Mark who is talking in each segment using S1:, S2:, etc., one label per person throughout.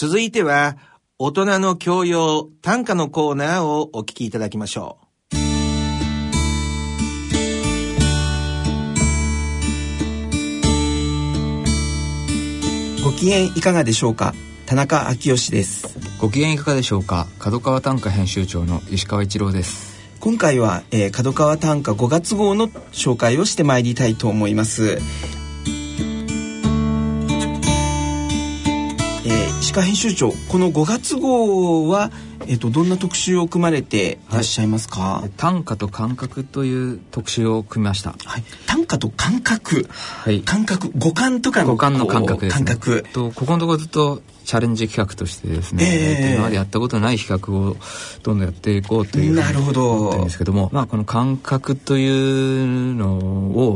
S1: 続いては、大人の教養短歌のコーナーをお聞きいただきましょ
S2: う。ご機嫌いかがでしょうか？田中昭義です。
S3: ご機嫌いかがでしょうか？角川短歌編集長の石川一郎です。
S2: 今回は、えー、角川短歌5月号の紹介をしてまいりたいと思います石川編集長この5月号は、えっと、どんな特集を組まれてい。らっしゃいますか、はい、
S3: 短歌と感覚という特集を組みました、
S2: はい、短歌と感覚、はい、感覚五感とか
S3: の五感の感覚です、
S2: ね、感覚。
S3: とここのところずっとチャレンジ企画としてですね、えー、今までやったことない企画をどんどんやっていこうという
S2: なるほど。
S3: んですけどもまあこの感覚というの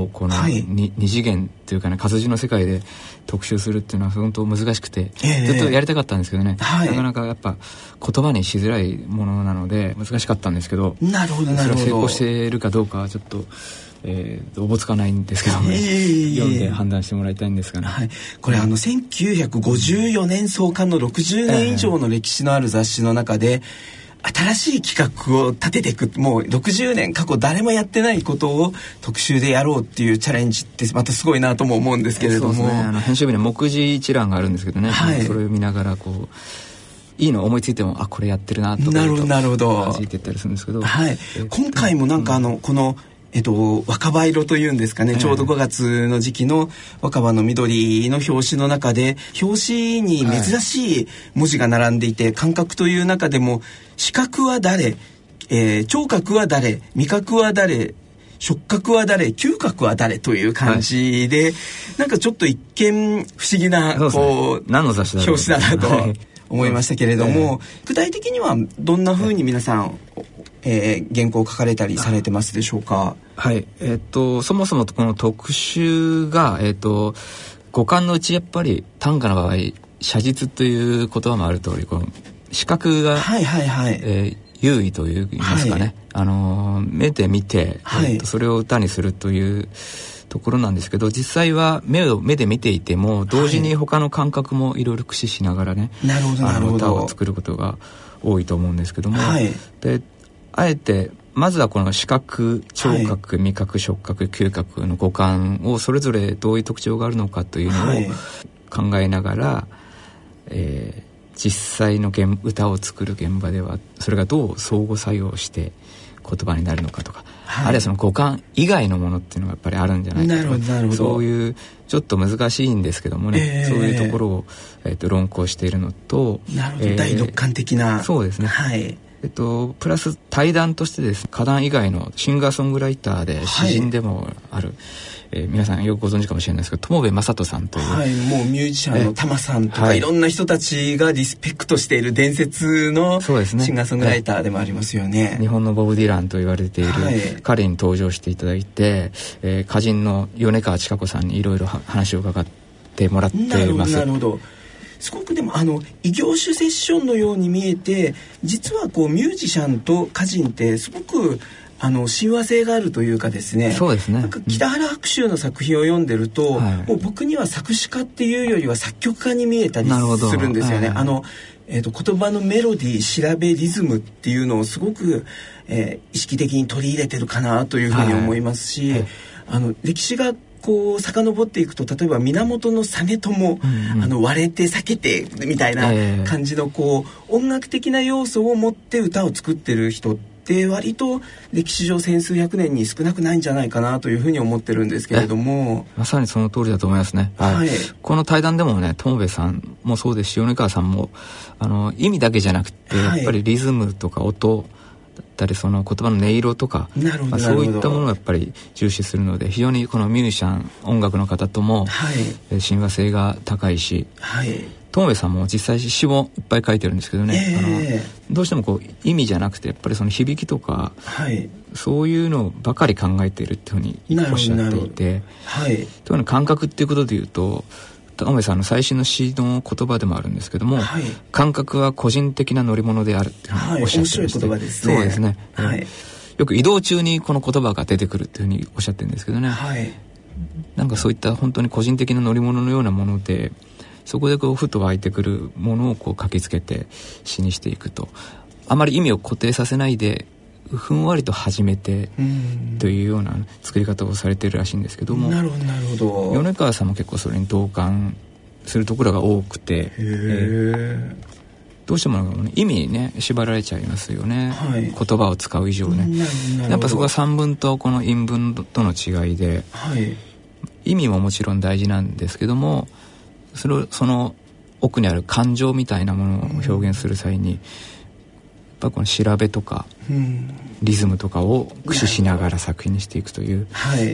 S3: をこの二、はい、二次元というかね活字の世界で特集するっていうのは本当難しくて、えー、ずっとやりたかったんですけどね、はい、なかなかやっぱ言葉にしづらいものなので難しかったんですけど
S2: なるほどなるほど。
S3: 成功しているかどうかはちょっとえー、おぼつかないんですけども、ね、読んで判断してもらいたいんですが。ね、
S2: はい、これあの1954年創刊の60年以上の歴史のある雑誌の中で、新しい企画を立てていくもう60年過去誰もやってないことを特集でやろうっていうチャレンジってまたすごいなとも思うんですけれども、ね、
S3: あの編集部に目次一覧があるんですけどね、はい、それを見ながらこういいの思いついてもあこれやってるなとかなるほどなるほど。弾いていったりするんですけど、
S2: はい、今回もなんかあの、このえっと、若葉色というんですかね、ちょうど5月の時期の若葉の緑の表紙の中で、表紙に珍しい文字が並んでいて、感覚という中でも、視覚は誰、えー、聴覚は誰、味覚は誰、触覚は誰嗅覚は誰という感じで、はい、なんかちょっと一見不思議なこう、
S3: 何の雑誌
S2: だ表紙だなと思いましたけれども、具体的にはどんなふうに皆さんえー、原稿を書かれたりされてますでしょうか？
S3: はい。えー、っとそもそもこの特集が、えー、っと五感のうちやっぱり短歌の場合写実という言葉もある通りこの視覚が、はいはいはい。えー、優位といいますかね、はい、あの目で見て、はい、えー、それを歌にするというところなんですけど実際は目を目で見ていても同時に他の感覚もいろいろ駆使しながらね、
S2: はい、なるほどなるほど。
S3: 歌を作ることが多いと思うんですけども、はい、であえてまずはこの視覚聴覚、味覚触覚嗅覚の五感をそれぞれどういう特徴があるのかというのを考えながら、はい、えー、実際の歌を作る現場ではそれがどう相互作用して言葉になるのかとか、はい、あるいはその五感以外のものっていうのがやっぱりあるんじゃないかとかそういうちょっと難しいんですけどもね、えー、そういうところを、えーと、論考しているのと
S2: なるほど、えー、第六感的な。
S3: そうですね、はいえっと、プラス対談としてです歌壇以外のシンガーソングライターで詩人でもある、はい、えー、皆さんよくご存知かもしれないですけど友部正人さんという、
S2: はい、もうミュージシャンのタマさんとか、い、ろんな人たちがリスペクトしている伝説のシンガーソングライターでもありますよね。
S3: 日本のボブ・ディランと言われている彼に登場していただいて、えー、歌人の米川千佳子さんにいろいろ話を伺ってもらっています。
S2: なるほどすごくでもあの異業種セッションのように見えて実はこうミュージシャンと歌人ってすごくあの親和性があるというかですね
S3: そうですね。
S2: なんか北原白秋の作品を読んでると、もう僕には作詞家っていうよりは作曲家に見えたりするんですよね。はい、あのえーと、言葉のメロディー調べリズムっていうのをすごく、えー、意識的に取り入れてるかなというふうに思いますし、はいはい、あの歴史がこう遡っていくと例えば源実朝、うんうん、あの割れて避けてみたいな感じのこう、音楽的な要素を持って歌を作ってる人って割と歴史上千数百年に少なくないんじゃないかなというふうに思ってるんですけれども。
S3: まさにその通りだと思いますね、はい、この対談でもね友部さんもそうですし米川さんもあの意味だけじゃなくて、やっぱりリズムとか音だったりその言葉の音色とか、まあ、そういったものをやっぱり重視するので非常にこのミュージシャン音楽の方とも、はい、親和性が高いし、はい、友部さんも実際詩もいっぱい書いてるんですけどね、えー、あのどうしてもこう意味じゃなくてやっぱりその響きとか、はい、そういうのばかり考えているっていうふうにおっしゃっていて、はい、というの感覚っていうことでいうと田上さんの最新の詩の言葉でもあるんですけども、はい、感覚は個人的な乗り物であるっていうふうにおっしゃってまして、はい、そうですね、はい、よく移動中にこの言葉が出てくるっていうふうにおっしゃってるんですけどね、はい、なんかそういった本当に個人的な乗り物のようなものでそこでこうふと湧いてくるものをこう書きつけて詩にしていくと。あまり意味を固定させないでふんわりと始めてというような作り方をされてるらしいんですけども
S2: なるほどなるほど。
S3: 米川さんも結構それに同感するところが多くて、えー、どうしても、ね、意味にね縛られちゃいますよね、はい、言葉を使う以上ね。やっぱそこは散文とこの韻文との違いで、はい、意味ももちろん大事なんですけどもそれその奥にある感情みたいなものを表現する際に、うんぱこの調べとか、リズムとかを駆使しながら作品にしていくという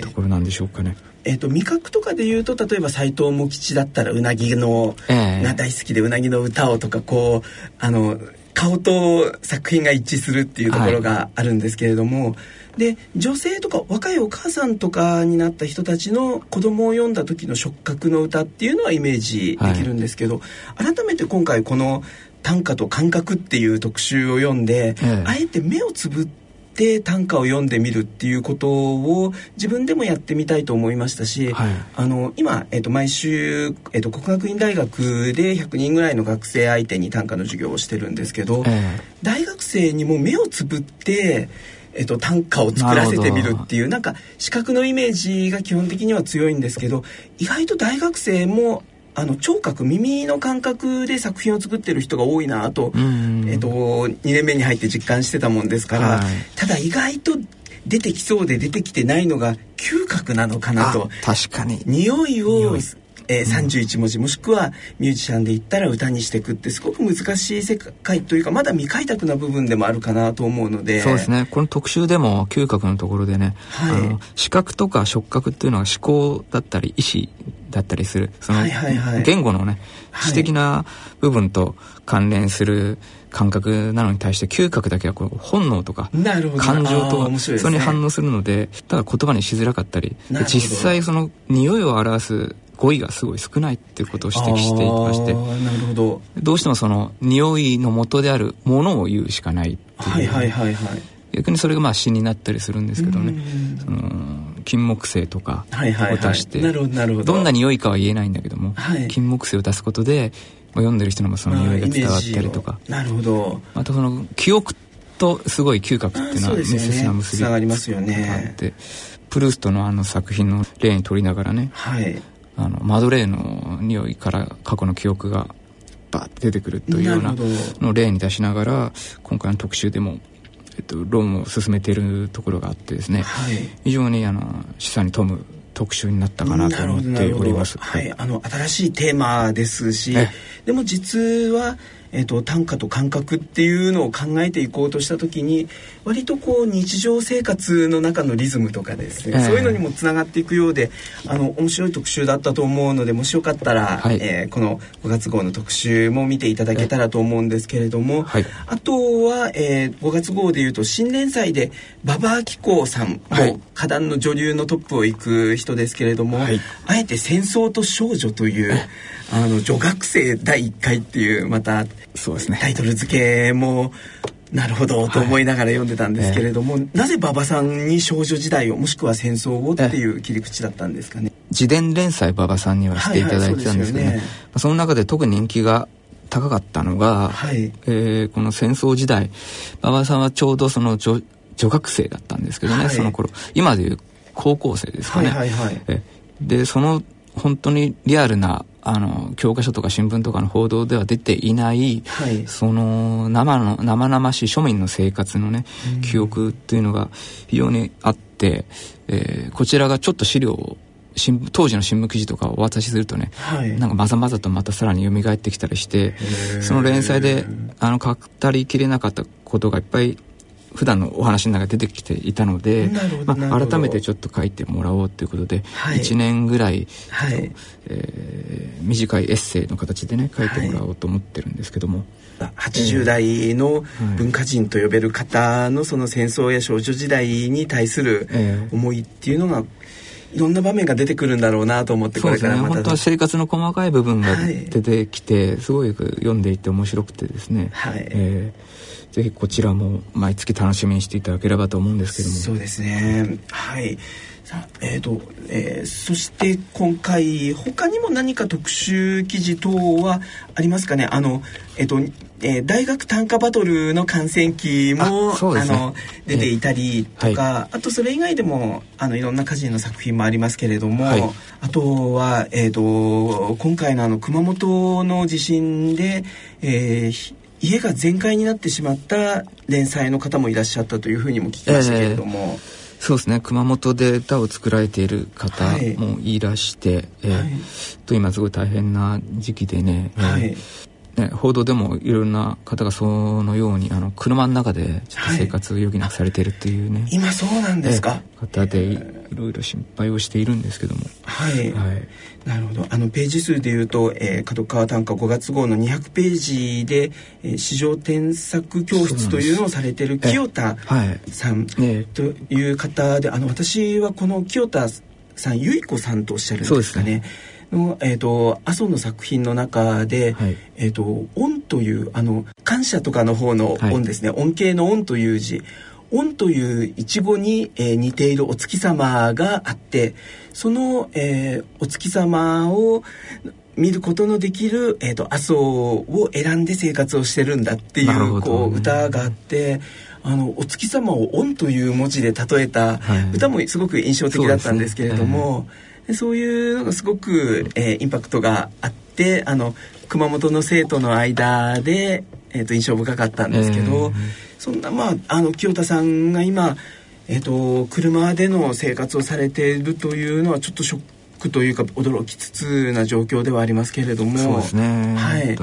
S3: ところなんでしょうかね。
S2: えーと、味覚とかで言うと例えば斎藤茂吉だったらうなぎの、えー、が大好きでうなぎの歌をとかこうあの顔と作品が一致するっていうところがあるんですけれども、はい、で女性とか若いお母さんとかになった人たちの子供を読んだ時の触覚の歌っていうのはイメージできるんですけど、はい、改めて今回この短歌と感覚っていう特集を読んで、ええ、あえて目をつぶって短歌を読んでみるっていうことを自分でもやってみたいと思いましたし、はい、あの今、えー、と毎週、えー、と国学院大学で100人ぐらいの学生相手に短歌の授業をしてるんですけど、え、大学生にも目をつぶってえっと、短歌を作らせてみるっていうなんか視覚のイメージが基本的には強いんですけど意外と大学生もあの聴覚耳の感覚で作品を作ってる人が多いなと,、えっと2年目に入って実感してたもんですから、はい、ただ意外と出てきそうで出てきてないのが嗅覚なのかなと。
S3: 確かに。
S2: 匂いをえー、31文字もしくはミュージシャンで言ったら歌にしていくってすごく難しい世界というかまだ未開拓な部分でもあるかなと思うので。
S3: そうですね。この特集でも嗅覚のところでね、はい、視覚とか触覚っていうのは思考だったり意思だったりする。その言語のね知的な部分と関連する感覚なのに対して嗅覚だけはこう本能とか感情とかそれに反応するのでただ言葉にしづらかったり実際その匂いを表す語彙がすごい少ないっていうことを指摘していまして
S2: なるほど。
S3: どうしてもその匂いの元であるものを言うしかないっていう、はいはいはいはい、逆にそれがまあ詩になったりするんですけどね。その金木犀とかを出して、どんな匂いかは言えないんだけども、はい、金木犀を出すことで読んでる人のもその匂いが伝わったりとか。
S2: なるほど。
S3: またその記憶とすごい嗅覚っていうのは密接な結び
S2: がありますよね。
S3: プルーストのあの作品の例に取りながらね、はい、あのマドレーヌの匂いから過去の記憶がバーッて出てくるというようなの例に出しながら今回の特集でも、えっと、論を進めているところがあってですね、はい、非常にあの示唆に富む特集になったかなと思っております。
S2: はい、あの新しいテーマですし、でも実はえーと、短歌と感覚っていうのを考えていこうとした時に割とこう日常生活の中のリズムとかですね、えー、そういうのにもつながっていくようであの面白い特集だったと思うのでもしよかったら、はい、えー、この5月号の特集も見ていただけたらと思うんですけれども、はい、あとは、えー、5月号でいうと新連載で馬場明子さんも、はい、歌壇の女流のトップを行く人ですけれども、あえて「戦争と少女」というあの女学生第1回っていうまたそうですね。タイトル付けもなるほどと思いながら読んでたんですけれども、はい。なぜ馬場さんに少女時代をもしくは戦争をっていう切り口だったんですかね？
S3: 自伝連載馬場さんにはしていただいてたんですけどね。はいはいそね、その中で特に人気が高かったのが、はい、えー、この戦争時代馬場さんはちょうどその女女学生だったんですけどね、はい、その頃。今でいう高校生ですかね、はいはいはい、えでその本当にリアルなあの教科書とか新聞とかの報道では出ていない、はい、その生の生々しい庶民の生活のね、うん、記憶っていうのが非常にあって、えー、こちらがちょっと資料を新当時の新聞記事とかをお渡しするとね、はい、なんかまざまざとまたさらに蘇ってきたりしてその連載であの語りきれなかったことがいっぱい普段のお話の中で出てきていたので、まあ、改めてちょっと書いてもらおうということで、はい、1年ぐらい、はい。えー、短いエッセイの形でね書いてもらおうと思ってるんですけども。
S2: はい、80代の文化人と呼べる方のその戦争や少女時代に対する思いっていうのがいろんな場面が出てくるんだろうなと思ってこれからまた、
S3: ね、本当は生活の細かい部分が出てきて、すごい読んでいて面白くてですね、はい。えーぜひこちらも毎月楽しみにしていただければと思うんですけども。
S2: そうですね。はいえーとえー、そして今回他にも何か特集記事等はありますかね？あの、えーとえー、大学短歌バトルの観戦記もあ、ね、の出ていたりとか、はい、あとそれ以外でもあのいろんな歌人の作品もありますけれども、はい、あとは、えーと、今回のあの熊本の地震で、えー、家が全壊になってしまった連載の方もいらっしゃったというふうにも聞きましたけれども。えー
S3: そうですね。熊本で歌を作られている方もいらして、はい、えー、と今すごい大変な時期でね、はい、ね、報道でもいろんな方がそのようにあの車の中でちょっと生活を余儀なくされてるっていうね、はい、
S2: 今そうなんですか？
S3: 方でいろいろ心配をしているんですけども。
S2: はい、はい、なるほど。あのページ数でいうと、えー、角川短歌5月号の200ページで、えー、市場添削教室というのをされてる清田さん。という方で、あの私はこの清田さん由子さんとおっしゃるんですかねの、えーと、麻生の作品の中で「はい、えーと、音」というあの感謝とかの方の音ですね、はい、恩恵の「音」という字。音というイチゴに、えー、似ているお月様があってその、えー、お月様を見ることのできる、えーと、麻生を選んで生活をしてるんだっていう、ね、こう歌があってあのお月様を「音」という文字で例えた歌もすごく印象的だったんですけれども。そういうのがすごく、えー、インパクトがあってあの熊本の生徒の間で、えーと、印象深かったんですけど、えー、そんなまああの清田さんが今、えーと、車での生活をされているというのはちょっとショックというか驚きつつな状況ではありますけれども
S3: そうですね。
S2: はい。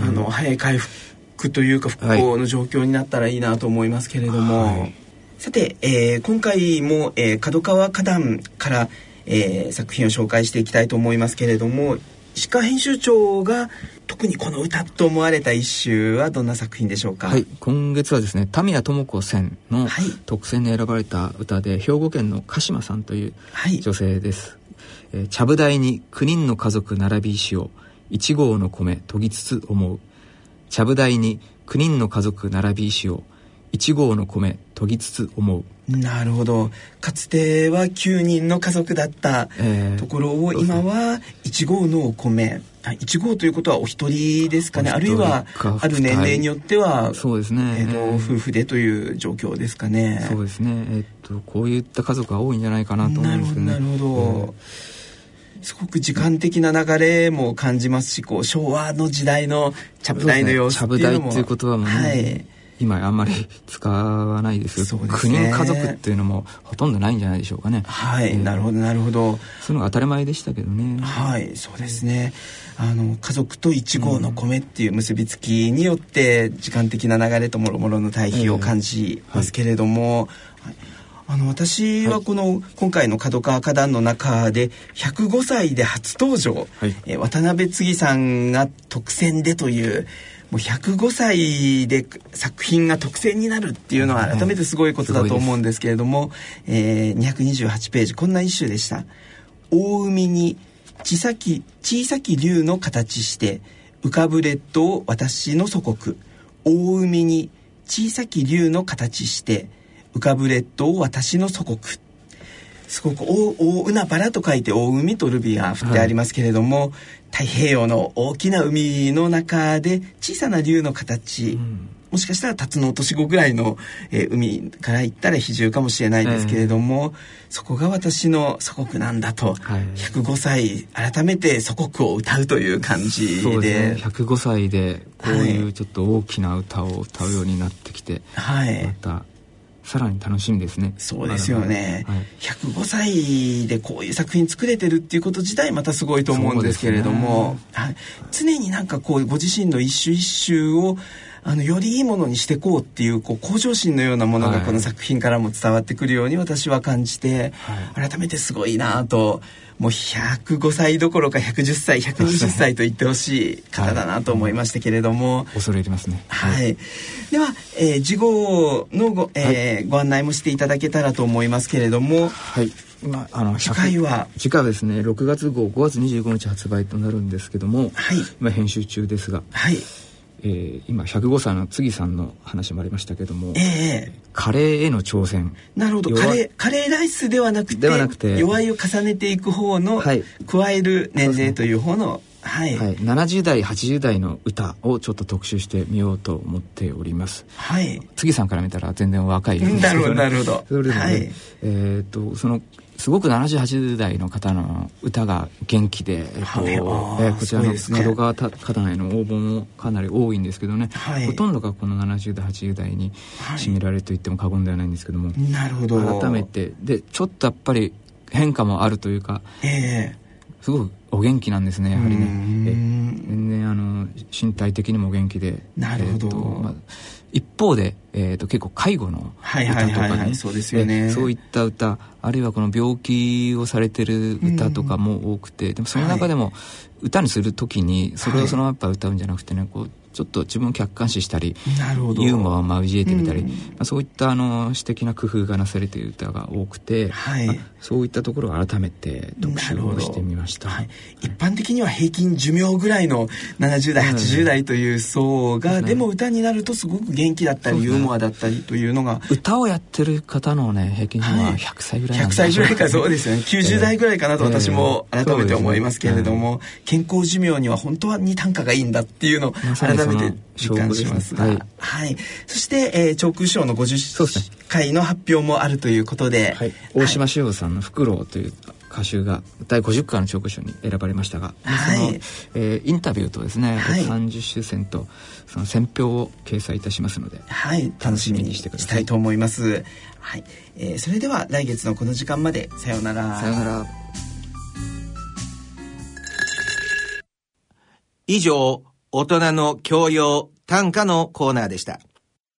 S2: あの、早い回復というか復興の状況になったらいいなと思いますけれども、はい、さて、えー、今回も、えー、角川花壇から「えー、作品を紹介していきたいと思いますけれども石川編集長が特にこの歌と思われた一首はどんな作品でしょうか、
S3: はい、今月はですね田宮智子選の特選に選ばれた歌で、兵庫県の鹿島さんという女性です、はい、えー、ちゃぶ台に9人の家族並び石を1合の米研ぎつつ思う。ちゃぶ台に9人の家族並び石を1合の米研ぎつつ思う
S2: なるほど。かつては9人の家族だったところを今は1合のお米。1合ということはお一人ですかね。あるいはある年齢によっては
S3: そうですね、
S2: えーと、夫婦でという状況ですかね。
S3: そうですね。えっ、ー、とこういった家族が多いんじゃないかなと思うんですね。
S2: なるほど、えーすごく時間的な流れも感じますしこう昭和の時代のちゃぶ台の様子っていうのも、ね、
S3: っていう言葉もね、はい今あんまり使わないです。けど、ね、9人家族っていうのもほとんどないんじゃないでしょうかね。
S2: はい、えー、なるほどなるほど。
S3: そういうのが当たり前でしたけどね。
S2: はいそうですね。あの家族と1合の米っていう結びつきによって時間的な流れともろもろの対比を感じますけれども、えーはい。あの私はこの、今回の角川花壇の中で105歳で初登場、はい、え渡辺次さんが特選でというもう105歳で作品が特選になるっていうのは改めてすごいことだと思うんですけれども、えー、228ページ。こんな一首でした「大海に小さき小さき竜の形して浮かぶ列島私の祖国。大海に小さき竜の形して浮かぶ列島私の祖国」すごく大大海原と書いて大海とルビが振ってありますけれども、はい、太平洋の大きな海の中で小さな竜の形、うん、もしかしたら辰の落とし子ぐらいの、えー、海から行ったら比重かもしれないですけれども、えー、そこが私の祖国なんだと、はい、105歳改めて祖国を歌うという感じで。で、
S3: ね、105歳でこういうちょっと大きな歌を歌うようになってきて、はい、またさらに楽しみですね。
S2: そうですよね、はい、105歳でこういう作品作れてるっていうこと自体またすごいと思うんですけれども、ね、はい、常になんかこうご自身の一首一首をあのよりいいものにしていこうっていうこう向上心のようなものがこの作品からも伝わってくるように私は感じて、はい、改めてすごいなともう105歳どころか110歳120歳と言ってほしい方だなと思いましたけれども、はい、
S3: 恐れ入りますね。
S2: はい、では、えー、次号のご,、えー、はい、ご案内もしていただけたらと思いますけれども
S3: はい。まあ、あの
S2: 次回は？
S3: 次回はですね6月号5月25日発売となるんですけども、はい、今編集中ですが、
S2: はい
S3: えー、今105歳の杉さんの話もありましたけども、
S2: え
S3: ー、カレーへの挑戦。
S2: なるほど。カレーカレーライスではなくて
S3: ではなくて。
S2: 弱いを重ねていく方の、はい、加える年齢という方のはい、
S3: はい、70代80代の歌をちょっと特集してみようと思っております。
S2: はい。
S3: 杉さんから見たら全然若い
S2: ですけど、ね、なるほどなるほど。
S3: それでも、ね、はい、えっ、とそのすごく7080代の方の歌が元気で、えっとえー、こちらの角川方内の応募もかなり多いんですけどね、はい、ほとんどがこの70代80代に占められると言っても過言ではないんですけども、
S2: なるほど。
S3: 改めてでちょっとやっぱり変化もあるというか、えー、すごくお元気なんですねやはりね。全然あの身体的にも元気で。
S2: なるほど、えーまあ
S3: 一方で、えーと、結構介護の歌とかね。
S2: そうですよね。
S3: そういった歌あるいはこの病気をされてる歌とかも多くて、うん、でもその中でも歌にする時にそれをそのまま歌うんじゃなくてねこうちょっと自分を客観視したりユーモアを交えてみたり、うん、まあ、そういったあの詩的な工夫がなされている歌が多くて、はい。まあ、そういったところを改めて特集をしてみました、はい、
S2: 一般的には平均寿命ぐらいの70代80代という層が、うん、でも歌になるとすごく元気だったり、モアだったりというのが
S3: 歌をやってる方のね平均は100歳ぐらい
S2: なん100歳ぐらいかそうですよね。90代ぐらいかなと私も改めて思いますけれども、健康寿命には本当はに短歌がいいんだっていうのを改めて実感します。が、はい、はい、そして、えー、長空賞の50回の発表もあるということで、
S3: はい、大島修夫さんの「フクロウ」という歌集が第50回の長空賞に選ばれましたが、はい、その、えー、インタビューとですね、はい、30周戦とその選評を掲載いたしますので、
S2: はい、楽しみにしてください。したいと思います。はい、えー、それでは来月のこの時間までさようなら。
S3: さようなら。
S1: 以上大人の教養短歌のコーナーでした。